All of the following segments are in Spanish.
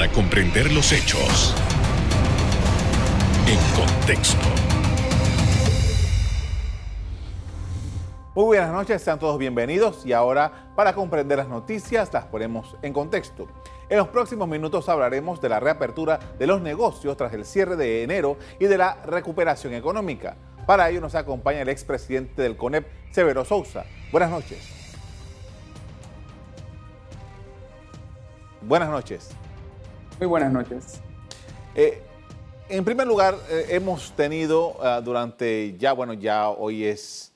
para comprender los hechos en contexto. Muy buenas noches, sean todos bienvenidos y ahora para comprender las noticias las ponemos en contexto. En los próximos minutos hablaremos de la reapertura de los negocios tras el cierre de enero y de la recuperación económica. Para ello nos acompaña el expresidente del CONEP, Severo Sousa. Buenas noches. Buenas noches. Muy buenas noches. Eh, en primer lugar, eh, hemos tenido ah, durante ya, bueno, ya hoy es,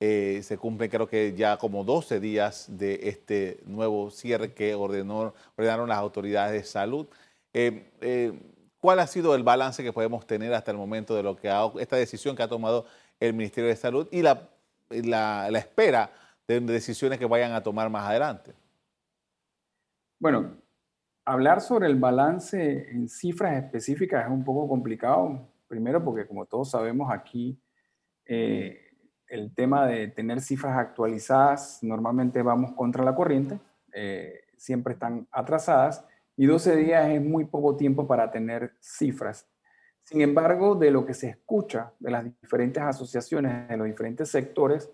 eh, se cumplen creo que ya como 12 días de este nuevo cierre que ordenó, ordenaron las autoridades de salud. ¿Cuál ha sido el balance que podemos tener hasta el momento de lo que ha, esta decisión que ha tomado el Ministerio de Salud y la, la, espera de decisiones que vayan a tomar más adelante? Bueno, hablar sobre el balance en cifras específicas es un poco complicado. Primero porque, como todos sabemos, aquí eh, el tema de tener cifras actualizadas, normalmente vamos contra la corriente, eh, siempre están atrasadas y 12 días es muy poco tiempo para tener cifras. Sin embargo, de lo que se escucha de las diferentes asociaciones, de los diferentes sectores,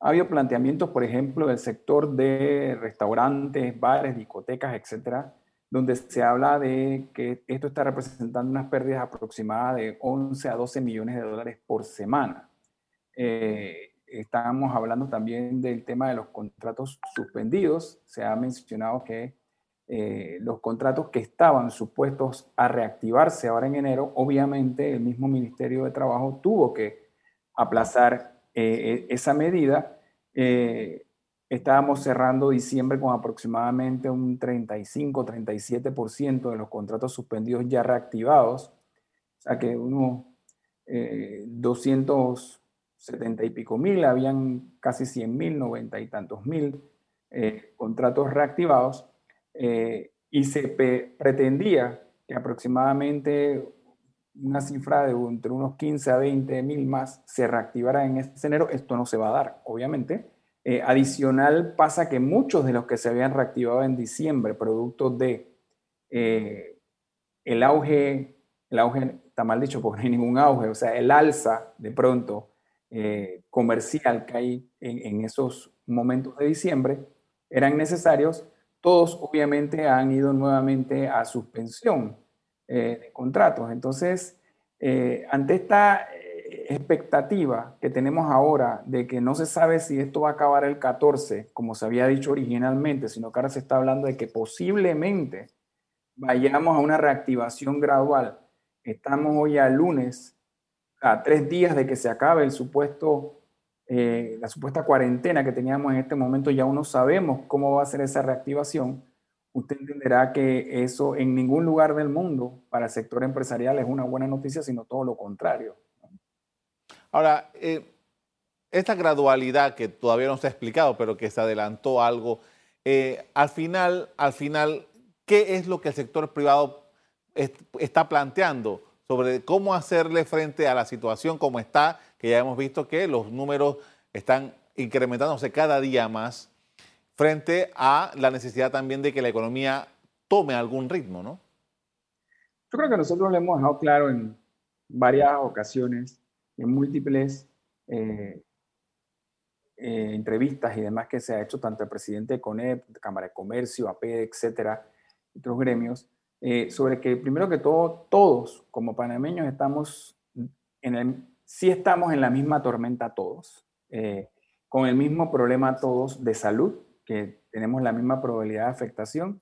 ha habido planteamientos, por ejemplo, del sector de restaurantes, bares, discotecas, etcétera, donde se habla de que esto está representando unas pérdidas aproximadas de 11 a 12 millones de dólares por semana. Eh, estamos hablando también del tema de los contratos suspendidos. Se ha mencionado que eh, los contratos que estaban supuestos a reactivarse ahora en enero, obviamente el mismo Ministerio de Trabajo tuvo que aplazar eh, esa medida. Estábamos cerrando diciembre con aproximadamente un 35-37% de los contratos suspendidos ya reactivados, o sea que unos 270 y pico mil, habían casi 100 mil, 90 y tantos mil contratos reactivados. Eh, y se pretendía que aproximadamente una cifra de entre unos 15 a 20 mil más se reactivara en este enero. Esto no se va a dar, obviamente. Eh, adicional pasa que muchos de los que se habían reactivado en diciembre, producto de eh, el auge, el auge está mal dicho porque no hay ningún auge, o sea, el alza de pronto comercial que hay en, esos momentos de diciembre, eran necesarios todos obviamente han ido nuevamente a suspensión eh, de contratos. Entonces, eh, ante esta eh, expectativa que tenemos ahora de que no se sabe si esto va a acabar el 14, como se había dicho originalmente, sino que ahora se está hablando de que posiblemente vayamos a una reactivación gradual. Estamos hoy a lunes, a tres días de que se acabe el supuesto eh, la supuesta cuarentena que teníamos en este momento, ya uno sabemos cómo va a ser esa reactivación, usted entenderá que eso en ningún lugar del mundo para el sector empresarial es una buena noticia, sino todo lo contrario. Ahora, eh, esta gradualidad que todavía no se ha explicado, pero que se adelantó algo, eh, al final, al final, ¿qué es lo que el sector privado está planteando sobre cómo hacerle frente a la situación como está que ya hemos visto que los números están incrementándose cada día más frente a la necesidad también de que la economía tome algún ritmo, ¿no? Yo creo que nosotros lo hemos dejado claro en varias ocasiones, en múltiples eh, eh, entrevistas y demás que se ha hecho tanto el presidente de CONEP, Cámara de Comercio, AP, etcétera, otros gremios, eh, sobre que primero que todo, todos como panameños estamos en el, sí estamos en la misma tormenta todos, eh, con el mismo problema todos de salud, que tenemos la misma probabilidad de afectación.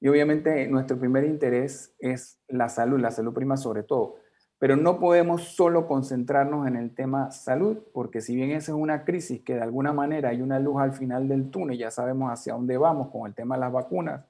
Y obviamente nuestro primer interés es la salud, la salud prima sobre todo. Pero no podemos solo concentrarnos en el tema salud, porque si bien esa es una crisis que de alguna manera hay una luz al final del túnel, ya sabemos hacia dónde vamos con el tema de las vacunas,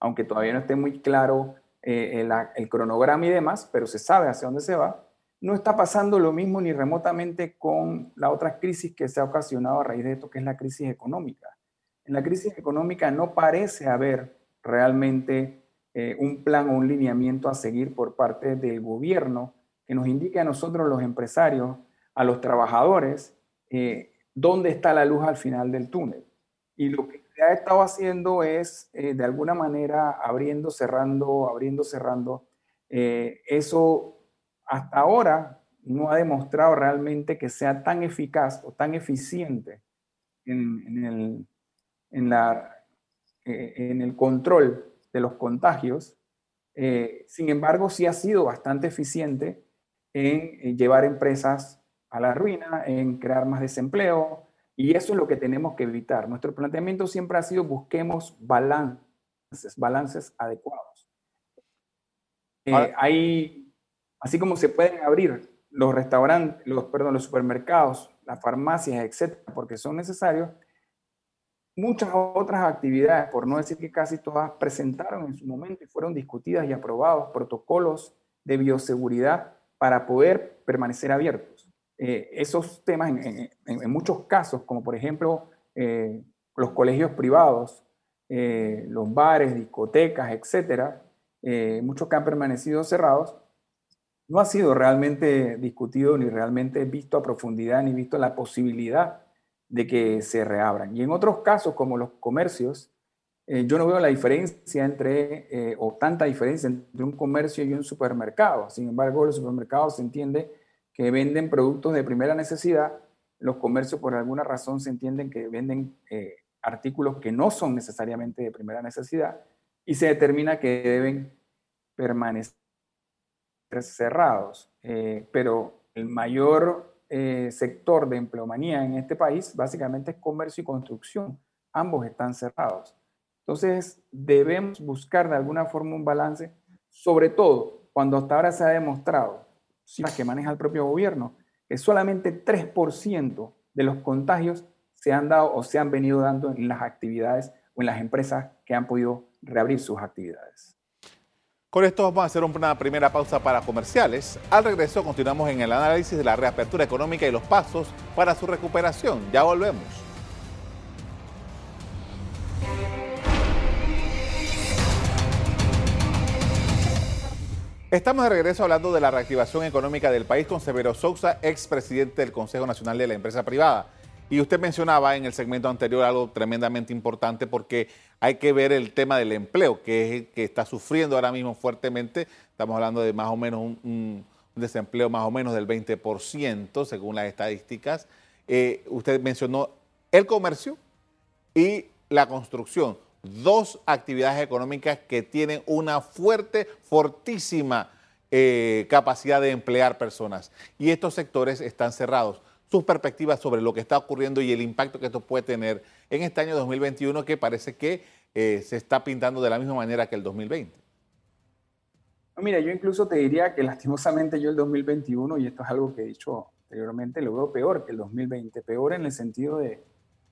aunque todavía no esté muy claro eh, el, el, cronograma y demás, pero se sabe hacia dónde se va no está pasando lo mismo ni remotamente con la otra crisis que se ha ocasionado a raíz de esto, que es la crisis económica. En la crisis económica no parece haber realmente eh, un plan o un lineamiento a seguir por parte del gobierno que nos indique a nosotros los empresarios, a los trabajadores, eh, dónde está la luz al final del túnel. Y lo que ha estado haciendo es, eh, de alguna manera, abriendo, cerrando, abriendo, cerrando. Eh, eso hasta ahora no ha demostrado realmente que sea tan eficaz o tan eficiente en, el, en, el control de los contagios. sin embargo, sí ha sido bastante eficiente en llevar empresas a la ruina, en crear más desempleo, y eso es lo que tenemos que evitar. Nuestro planteamiento siempre ha sido busquemos balances, balances adecuados. Eh, hay, así como se pueden abrir los restaurantes, los, perdón, los supermercados, las farmacias, etcétera, porque son necesarios, muchas otras actividades, por no decir que casi todas, presentaron en su momento y fueron discutidas y aprobados protocolos de bioseguridad para poder permanecer abiertos. Eh, esos temas en, muchos casos, como por ejemplo eh, los colegios privados, eh, los bares, discotecas, etcétera, muchos que han permanecido cerrados, no ha sido realmente discutido ni realmente visto a profundidad ni visto la posibilidad de que se reabran. Y en otros casos, como los comercios, yo no veo la diferencia entre, o tanta diferencia entre un comercio y un supermercado. Sin embargo, los supermercados se entiende que venden productos de primera necesidad, los comercios por alguna razón se entienden que venden eh, artículos que no son necesariamente de primera necesidad y se determina que deben permanecer cerrados. Eh, pero el mayor eh, sector de empleomanía en este país básicamente es comercio y construcción. Ambos están cerrados. Entonces debemos buscar de alguna forma un balance, sobre todo cuando hasta ahora se ha demostrado que maneja el propio gobierno, que solamente 3% de los contagios se han dado o se han venido dando en las actividades o en las empresas que han podido reabrir sus actividades. Con esto vamos a hacer una primera pausa para comerciales. Al regreso continuamos en el análisis de la reapertura económica y los pasos para su recuperación. Ya volvemos. Estamos de regreso hablando de la reactivación económica del país con Severo Sousa, expresidente del Consejo Nacional de la Empresa Privada. Y usted mencionaba en el segmento anterior algo tremendamente importante porque hay que ver el tema del empleo, que es que está sufriendo ahora mismo fuertemente. Estamos hablando de más o menos un, desempleo más o menos del 20%, según las estadísticas. Eh, usted mencionó el comercio y la construcción dos actividades económicas que tienen una fuerte, fortísima eh, capacidad de emplear personas. Y estos sectores están cerrados. Sus perspectivas sobre lo que está ocurriendo y el impacto que esto puede tener en este año 2021 que parece que eh, se está pintando de la misma manera que el 2020. mira, yo incluso te diría que lastimosamente yo el 2021, y esto es algo que he dicho anteriormente, lo veo peor que el 2020, peor en el sentido de,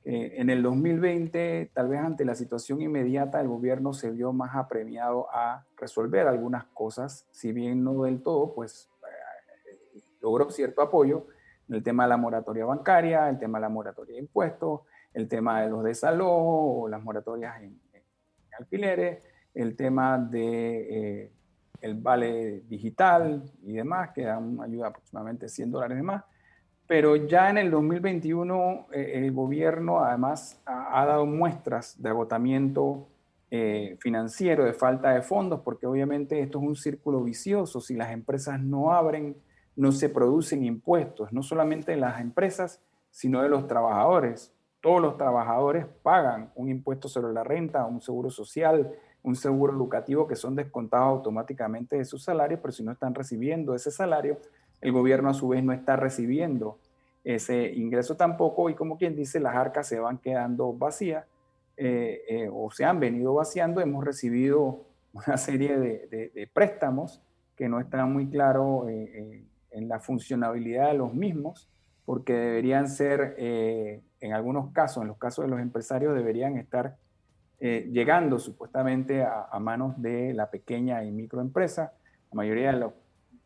eh, en el 2020, tal vez ante la situación inmediata, el gobierno se vio más apremiado a resolver algunas cosas, si bien no del todo, pues eh, logró cierto apoyo en el tema de la moratoria bancaria, el tema de la moratoria de impuestos, el tema de los desalojos o las moratorias en, alquileres, el tema de eh, el vale digital y demás, que dan ayuda aproximadamente 100 dólares de más pero ya en el 2021 eh, el gobierno además ha, dado muestras de agotamiento eh, financiero, de falta de fondos, porque obviamente esto es un círculo vicioso. Si las empresas no abren, no se producen impuestos, no solamente de las empresas, sino de los trabajadores. Todos los trabajadores pagan un impuesto sobre la renta, un seguro social, un seguro educativo que son descontados automáticamente de su salario, pero si no están recibiendo ese salario, el gobierno a su vez no está recibiendo ese ingreso tampoco y como quien dice, las arcas se van quedando vacías eh, eh, o se han venido vaciando. Hemos recibido una serie de, préstamos que no están muy claros eh, en la funcionabilidad de los mismos, porque deberían ser, en algunos casos, en los casos de los empresarios, deberían estar llegando supuestamente a, a, manos de la pequeña y microempresa. La mayoría de los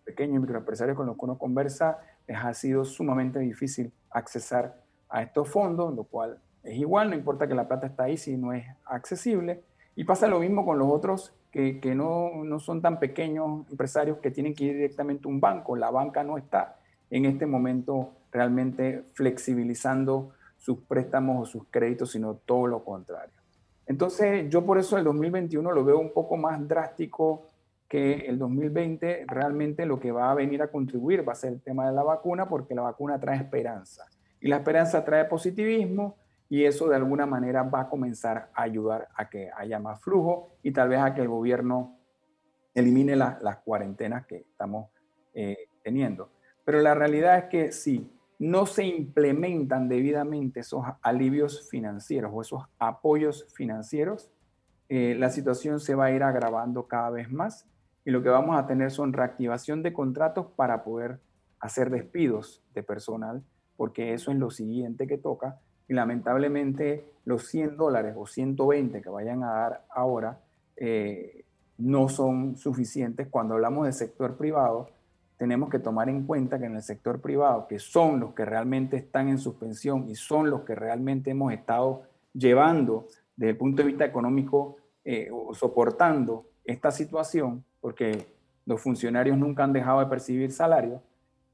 pequeños y microempresarios con los que uno conversa, les ha sido sumamente difícil accesar a estos fondos, lo cual es igual, no importa que la plata está ahí si no es accesible. Y pasa lo mismo con los otros que, que no, no, son tan pequeños empresarios que tienen que ir directamente a un banco. La banca no está en este momento realmente flexibilizando sus préstamos o sus créditos, sino todo lo contrario. Entonces, yo por eso el 2021 lo veo un poco más drástico que el 2020. Realmente lo que va a venir a contribuir va a ser el tema de la vacuna, porque la vacuna trae esperanza. Y la esperanza trae positivismo y eso de alguna manera va a comenzar a ayudar a que haya más flujo y tal vez a que el gobierno elimine las cuarentenas que estamos eh, teniendo. Pero la realidad es que si no se implementan debidamente esos alivios financieros o esos apoyos financieros, eh, la situación se va a ir agravando cada vez más y lo que vamos a tener son reactivación de contratos para poder hacer despidos de personal, porque eso es lo siguiente que toca y lamentablemente los 100 dólares o 120 que vayan a dar ahora eh, no son suficientes. Cuando hablamos del sector privado, tenemos que tomar en cuenta que en el sector privado, que son los que realmente están en suspensión y son los que realmente hemos estado llevando desde el punto de vista económico eh, o soportando esta situación, porque los funcionarios nunca han dejado de percibir salario,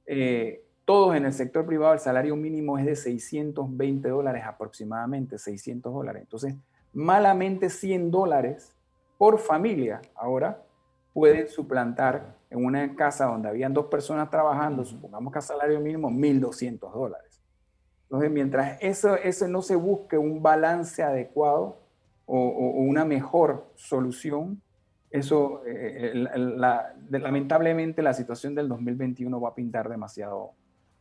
eh, todos en el sector privado el salario mínimo es de 620 dólares aproximadamente, 600 dólares. Entonces, malamente 100 dólares por familia ahora pueden suplantar en una casa donde habían dos personas trabajando, supongamos que a salario mínimo, 1.200 dólares. Entonces, mientras eso, eso no se busque un balance adecuado o, una mejor solución, eso, eh, lamentablemente, la situación del 2021 va a pintar demasiado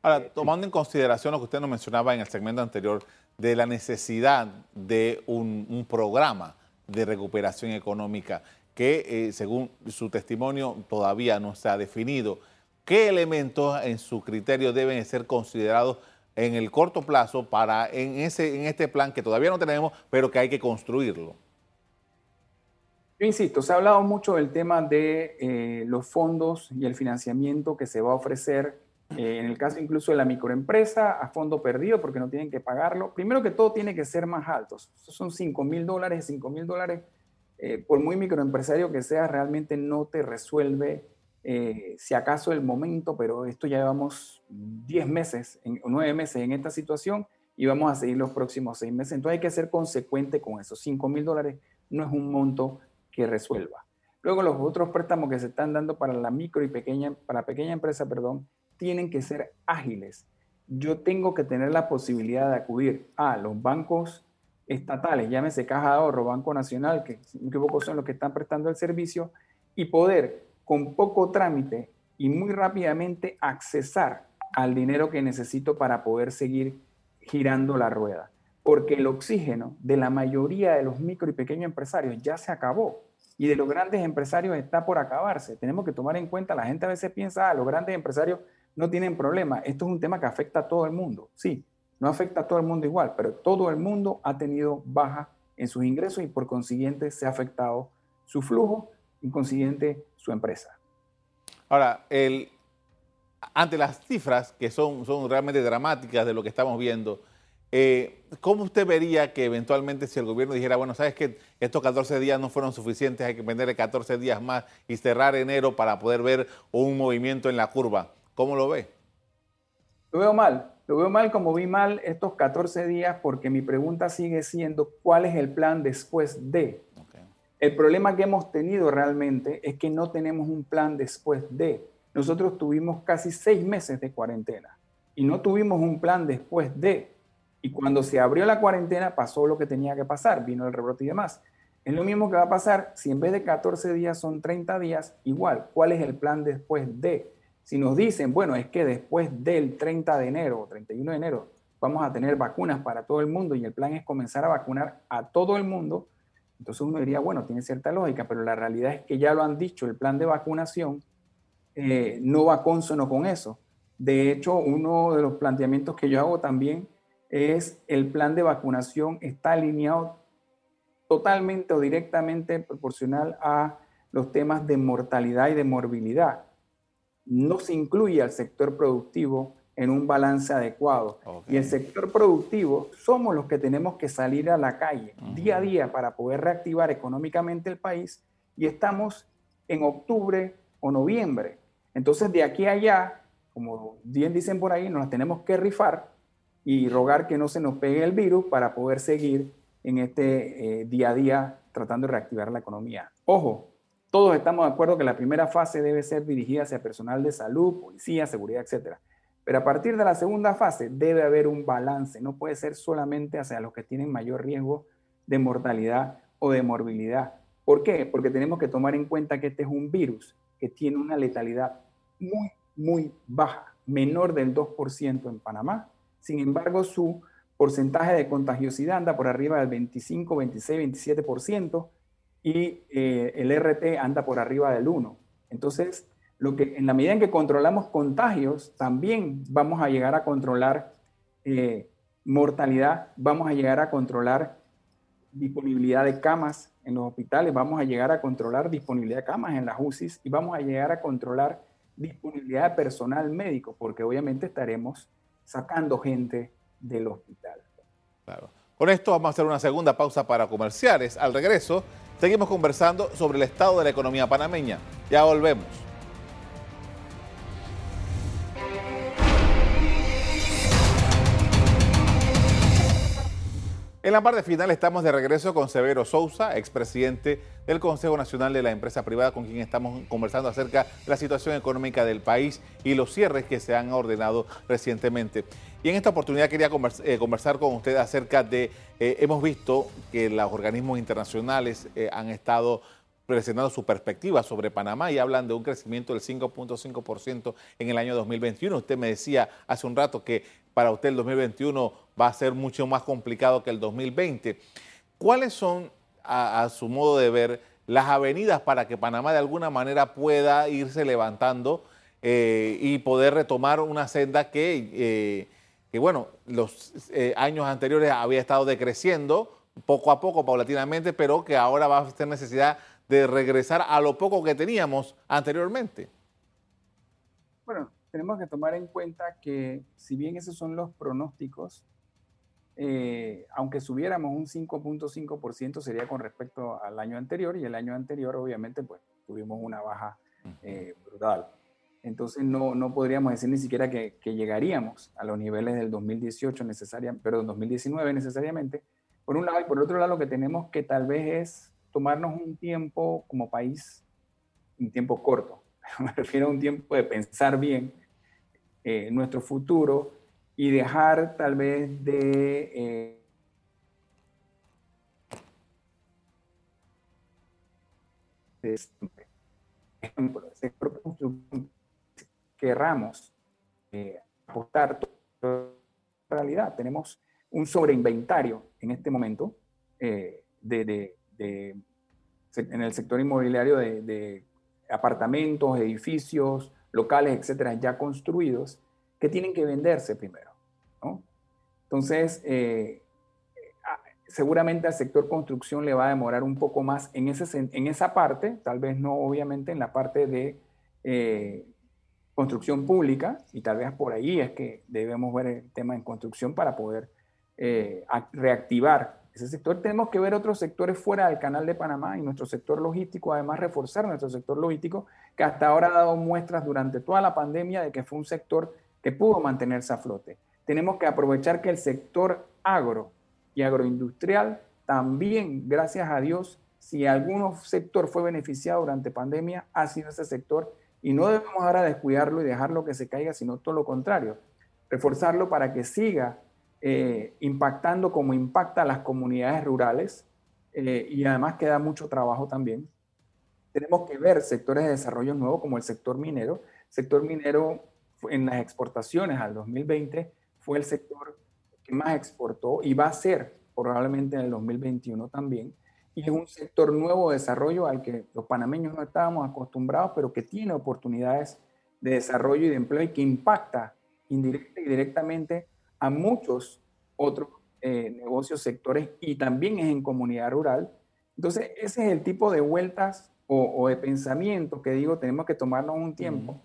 Ahora, tomando en consideración lo que usted nos mencionaba en el segmento anterior de la necesidad de un, programa de recuperación económica que, eh, según su testimonio, todavía no se ha definido, ¿qué elementos en su criterio deben ser considerados en el corto plazo para en, ese, en este plan que todavía no tenemos, pero que hay que construirlo? Yo insisto, se ha hablado mucho del tema de eh, los fondos y el financiamiento que se va a ofrecer eh, en el caso incluso de la microempresa, a fondo perdido porque no tienen que pagarlo. Primero que todo, tiene que ser más altos. son 5 mil dólares, 5 mil dólares, eh, por muy microempresario que sea, realmente no te resuelve, si acaso el momento, pero esto ya llevamos 10 meses, en, 9 meses en esta situación y vamos a seguir los próximos 6 meses. Entonces hay que ser consecuente con eso. 5 mil dólares no es un monto que resuelva. Luego los otros préstamos que se están dando para la micro y pequeña, para pequeña empresa, perdón, tienen que ser ágiles. Yo tengo que tener la posibilidad de acudir a los bancos estatales, llámese Caja de Ahorro, Banco Nacional, que me son los que están prestando el servicio, y poder con poco trámite y muy rápidamente accesar al dinero que necesito para poder seguir girando la rueda. Porque el oxígeno de la mayoría de los micro y pequeños empresarios ya se acabó y de los grandes empresarios está por acabarse. Tenemos que tomar en cuenta, la gente a veces piensa, ah, los grandes empresarios no tienen problema. Esto es un tema que afecta a todo el mundo. Sí, no afecta a todo el mundo igual, pero todo el mundo ha tenido baja en sus ingresos y por consiguiente se ha afectado su flujo y consiguiente su empresa. Ahora, el, ante las cifras que son, son realmente dramáticas de lo que estamos viendo, eh, ¿cómo usted vería que eventualmente si el gobierno dijera, bueno, sabes que estos 14 días no fueron suficientes, hay que venderle 14 días más y cerrar enero para poder ver un movimiento en la curva? ¿Cómo lo ve? Lo veo mal. Lo veo mal como vi mal estos 14 días porque mi pregunta sigue siendo cuál es el plan después de. El problema que hemos tenido realmente es que no tenemos un plan después de. Nosotros tuvimos casi seis meses de cuarentena y no tuvimos un plan después de. Y cuando se abrió la cuarentena pasó lo que tenía que pasar, vino el rebrote y demás. Es lo mismo que va a pasar si en vez de 14 días son 30 días, igual, ¿cuál es el plan después de? Si nos dicen, bueno, es que después del 30 de enero o 31 de enero vamos a tener vacunas para todo el mundo y el plan es comenzar a vacunar a todo el mundo, entonces uno diría, bueno, tiene cierta lógica, pero la realidad es que ya lo han dicho, el plan de vacunación eh, no va consono con eso. De hecho, uno de los planteamientos que yo hago también es el plan de vacunación está alineado totalmente o directamente proporcional a los temas de mortalidad y de morbilidad no se incluye al sector productivo en un balance adecuado. Y el sector productivo somos los que tenemos que salir a la calle día a día para poder reactivar económicamente el país y estamos en octubre o noviembre. Entonces de aquí a allá, como bien dicen por ahí, nos tenemos que rifar y rogar que no se nos pegue el virus para poder seguir en este eh, día a día tratando de reactivar la economía. Ojo, todos estamos de acuerdo que la primera fase debe ser dirigida hacia personal de salud, policía, seguridad, etc. Pero a partir de la segunda fase debe haber un balance, no puede ser solamente hacia los que tienen mayor riesgo de mortalidad o de morbilidad. ¿Por qué? Porque tenemos que tomar en cuenta que este es un virus que tiene una letalidad muy, muy baja, menor del 2% en Panamá. Sin embargo, su porcentaje de contagiosidad anda por arriba del 25, 26, 27% y eh, el RT anda por arriba del 1. Entonces, lo que, en la medida en que controlamos contagios, también vamos a llegar a controlar eh, mortalidad, vamos a llegar a controlar disponibilidad de camas en los hospitales, vamos a llegar a controlar disponibilidad de camas en las UCIs y vamos a llegar a controlar disponibilidad de personal médico, porque obviamente estaremos sacando gente del hospital. Claro. Con esto vamos a hacer una segunda pausa para comerciales. Al regreso, seguimos conversando sobre el estado de la economía panameña. Ya volvemos. En la parte final estamos de regreso con Severo Sousa, expresidente del Consejo Nacional de la Empresa Privada, con quien estamos conversando acerca de la situación económica del país y los cierres que se han ordenado recientemente. Y en esta oportunidad quería eh, conversar con usted acerca de, eh, hemos visto que los organismos internacionales eh, han estado presentando su perspectiva sobre Panamá y hablan de un crecimiento del 5.5% en el año 2021. Usted me decía hace un rato que para usted el 2021 va a ser mucho más complicado que el 2020. ¿Cuáles son, a, su modo de ver, las avenidas para que Panamá de alguna manera pueda irse levantando eh, y poder retomar una senda que, eh, bueno, los eh, años anteriores había estado decreciendo poco a poco, paulatinamente, pero que ahora va a tener necesidad de regresar a lo poco que teníamos anteriormente? Bueno, tenemos que tomar en cuenta que si bien esos son los pronósticos, eh, aunque subiéramos un 5.5% sería con respecto al año anterior y el año anterior obviamente pues tuvimos una baja eh, brutal. Entonces no, no, podríamos decir ni siquiera que, que, llegaríamos a los niveles del 2018 necesariamente, perdón, 2019 necesariamente. Por un lado y por otro lado lo que tenemos que tal vez es tomarnos un tiempo como país, un tiempo corto. Me refiero a un tiempo de pensar bien eh, nuestro futuro y dejar tal vez de... Eh, ejemplo, sector querramos eh, apostar en realidad. Tenemos un sobreinventario en este momento eh, de, en el sector inmobiliario de, apartamentos, edificios, locales, etcétera, ya construidos, que tienen que venderse primero. ¿no? Entonces, eh, seguramente al sector construcción le va a demorar un poco más en, ese, en esa parte, tal vez no obviamente en la parte de eh, construcción pública, y tal vez por ahí es que debemos ver el tema en construcción para poder eh, reactivar ese sector. Tenemos que ver otros sectores fuera del canal de Panamá y nuestro sector logístico, además reforzar nuestro sector logístico, que hasta ahora ha dado muestras durante toda la pandemia de que fue un sector que pudo mantenerse a flote. Tenemos que aprovechar que el sector agro y agroindustrial también, gracias a Dios, si algún sector fue beneficiado durante pandemia, ha sido ese sector y no debemos ahora descuidarlo y dejarlo que se caiga, sino todo lo contrario, reforzarlo para que siga eh, impactando como impacta a las comunidades rurales eh, y además queda mucho trabajo también. Tenemos que ver sectores de desarrollo nuevos como el sector minero. El sector minero en las exportaciones al 2020 fue el sector que más exportó y va a ser probablemente en el 2021 también. Y es un sector nuevo de desarrollo al que los panameños no estábamos acostumbrados, pero que tiene oportunidades de desarrollo y de empleo y que impacta indirecta y directamente a muchos otros eh, negocios, sectores y también es en comunidad rural. Entonces, ese es el tipo de vueltas o, de pensamiento que digo, tenemos que tomarnos un tiempo,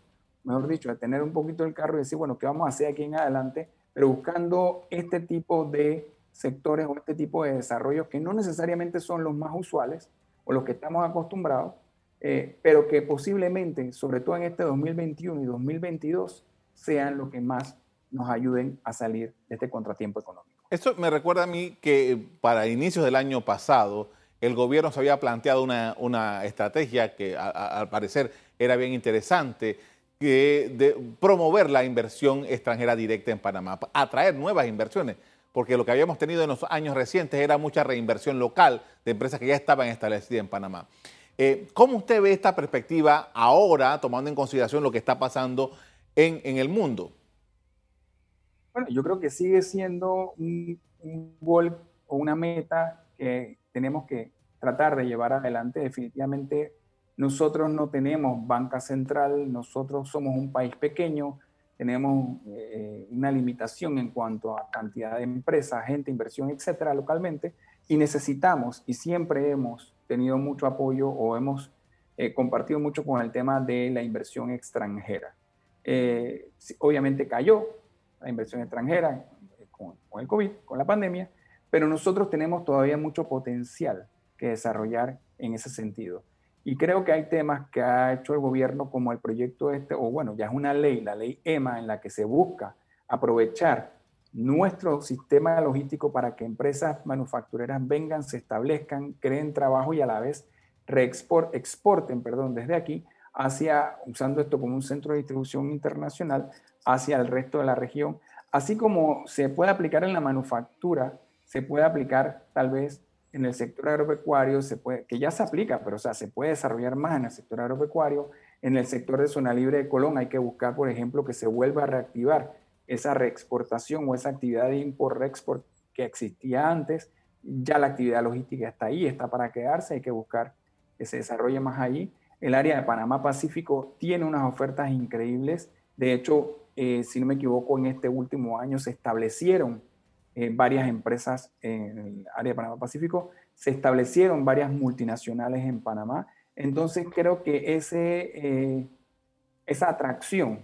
mejor dicho, de tener un poquito el carro y decir, bueno, ¿qué vamos a hacer aquí en adelante? Pero buscando este tipo de sectores o este tipo de desarrollos que no necesariamente son los más usuales o los que estamos acostumbrados, eh, pero que posiblemente, sobre todo en este 2021 y 2022, sean los que más nos ayuden a salir de este contratiempo económico. Esto me recuerda a mí que para inicios del año pasado el gobierno se había planteado una, estrategia que al parecer era bien interesante, que de promover la inversión extranjera directa en Panamá, atraer nuevas inversiones, porque lo que habíamos tenido en los años recientes era mucha reinversión local de empresas que ya estaban establecidas en Panamá. Eh, ¿Cómo usted ve esta perspectiva ahora, tomando en consideración lo que está pasando en, el mundo? Bueno, yo creo que sigue siendo un, gol o una meta que tenemos que tratar de llevar adelante. Definitivamente nosotros no tenemos banca central, nosotros somos un país pequeño, tenemos eh, una limitación en cuanto a cantidad de empresas, gente, inversión, etcétera, localmente, y necesitamos, y siempre hemos tenido mucho apoyo o hemos eh, compartido mucho con el tema de la inversión extranjera. Eh, obviamente cayó la inversión extranjera con, con el COVID, con la pandemia, pero nosotros tenemos todavía mucho potencial que desarrollar en ese sentido. Y creo que hay temas que ha hecho el gobierno como el proyecto este, o bueno, ya es una ley, la ley EMA, en la que se busca aprovechar nuestro sistema logístico para que empresas manufactureras vengan, se establezcan, creen trabajo y a la vez reexport, exporten, perdón, desde aquí hacia, usando esto como un centro de distribución internacional, hacia el resto de la región. Así como se puede aplicar en la manufactura, se puede aplicar tal vez en el sector agropecuario, se puede, que ya se aplica, pero o sea, se puede desarrollar más en el sector agropecuario. En el sector de zona libre de Colón hay que buscar, por ejemplo, que se vuelva a reactivar esa reexportación o esa actividad de import-export que existía antes. Ya la actividad logística está ahí, está para quedarse, hay que buscar que se desarrolle más allí. El área de Panamá Pacífico tiene unas ofertas increíbles. De hecho, eh, si no me equivoco, en este último año se establecieron eh, varias empresas en el área de Panamá Pacífico, se establecieron varias multinacionales en Panamá. Entonces creo que ese, eh, esa atracción,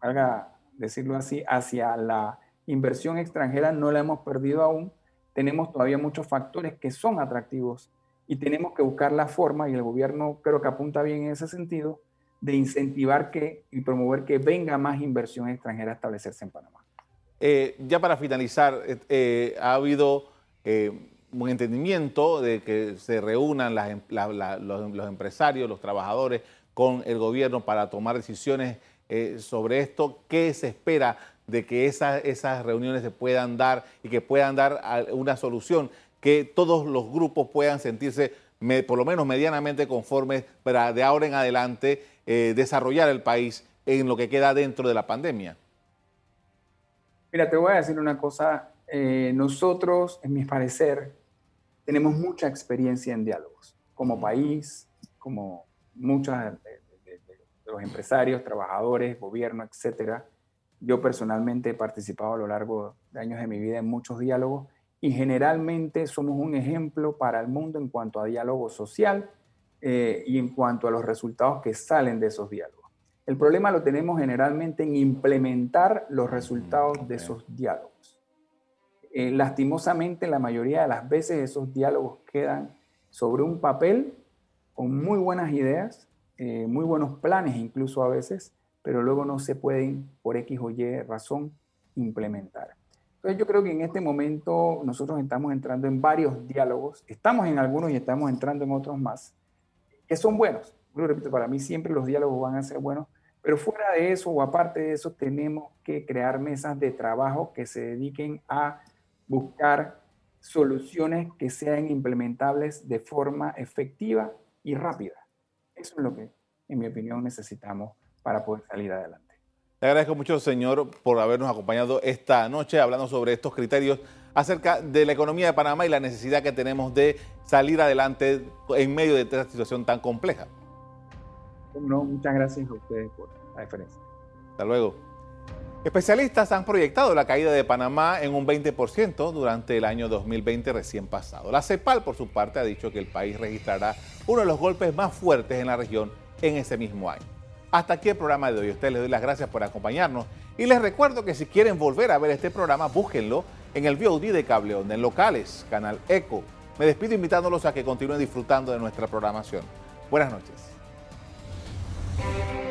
valga decirlo así, hacia la inversión extranjera no la hemos perdido aún. Tenemos todavía muchos factores que son atractivos y tenemos que buscar la forma, y el gobierno creo que apunta bien en ese sentido, de incentivar que y promover que venga más inversión extranjera a establecerse en Panamá. Eh, ya para finalizar, eh, eh, ha habido un entendimiento de que se reúnan em, los, empresarios, los trabajadores con el gobierno para tomar decisiones sobre esto. ¿Qué se espera de que esas reuniones se puedan dar y que puedan dar una solución? Que todos los grupos puedan sentirse por lo menos medianamente conformes para de ahora en adelante desarrollar el país en lo que queda dentro de la pandemia. Mira, te voy a decir una cosa. Eh, nosotros, en mi parecer, tenemos mucha experiencia en diálogos, como país, como muchos de, los empresarios, trabajadores, gobierno, etcétera. Yo personalmente he participado a lo largo de años de mi vida en muchos diálogos y generalmente somos un ejemplo para el mundo en cuanto a diálogo social eh, y en cuanto a los resultados que salen de esos diálogos. El problema lo tenemos generalmente en implementar los resultados de esos diálogos. Eh, lastimosamente, la mayoría de las veces esos diálogos quedan sobre un papel con muy buenas ideas, eh, muy buenos planes incluso a veces, pero luego no se pueden, por X o Y razón, implementar. Entonces yo creo que en este momento nosotros estamos entrando en varios diálogos, estamos en algunos y estamos entrando en otros más, que son buenos, lo repito, para mí siempre los diálogos van a ser buenos, pero fuera de eso o aparte de eso, tenemos que crear mesas de trabajo que se dediquen a buscar soluciones que sean implementables de forma efectiva y rápida. Eso es lo que, en mi opinión, necesitamos para poder salir adelante. Le agradezco mucho, señor, por habernos acompañado esta noche hablando sobre estos criterios acerca de la economía de Panamá y la necesidad que tenemos de salir adelante en medio de esta situación tan compleja. Muchas gracias a ustedes por la diferencia. Hasta luego. Especialistas han proyectado la caída de Panamá en un 20% durante el año 2020 recién pasado. La CEPAL, por su parte, ha dicho que el país registrará uno de los golpes más fuertes en la región en ese mismo año. Hasta aquí el programa de hoy. A ustedes les doy las gracias por acompañarnos y les recuerdo que si quieren volver a ver este programa, búsquenlo en el VOD de Cable Onda, en locales, Canal ECO. Me despido invitándolos a que continúen disfrutando de nuestra programación. Buenas noches. Thank you.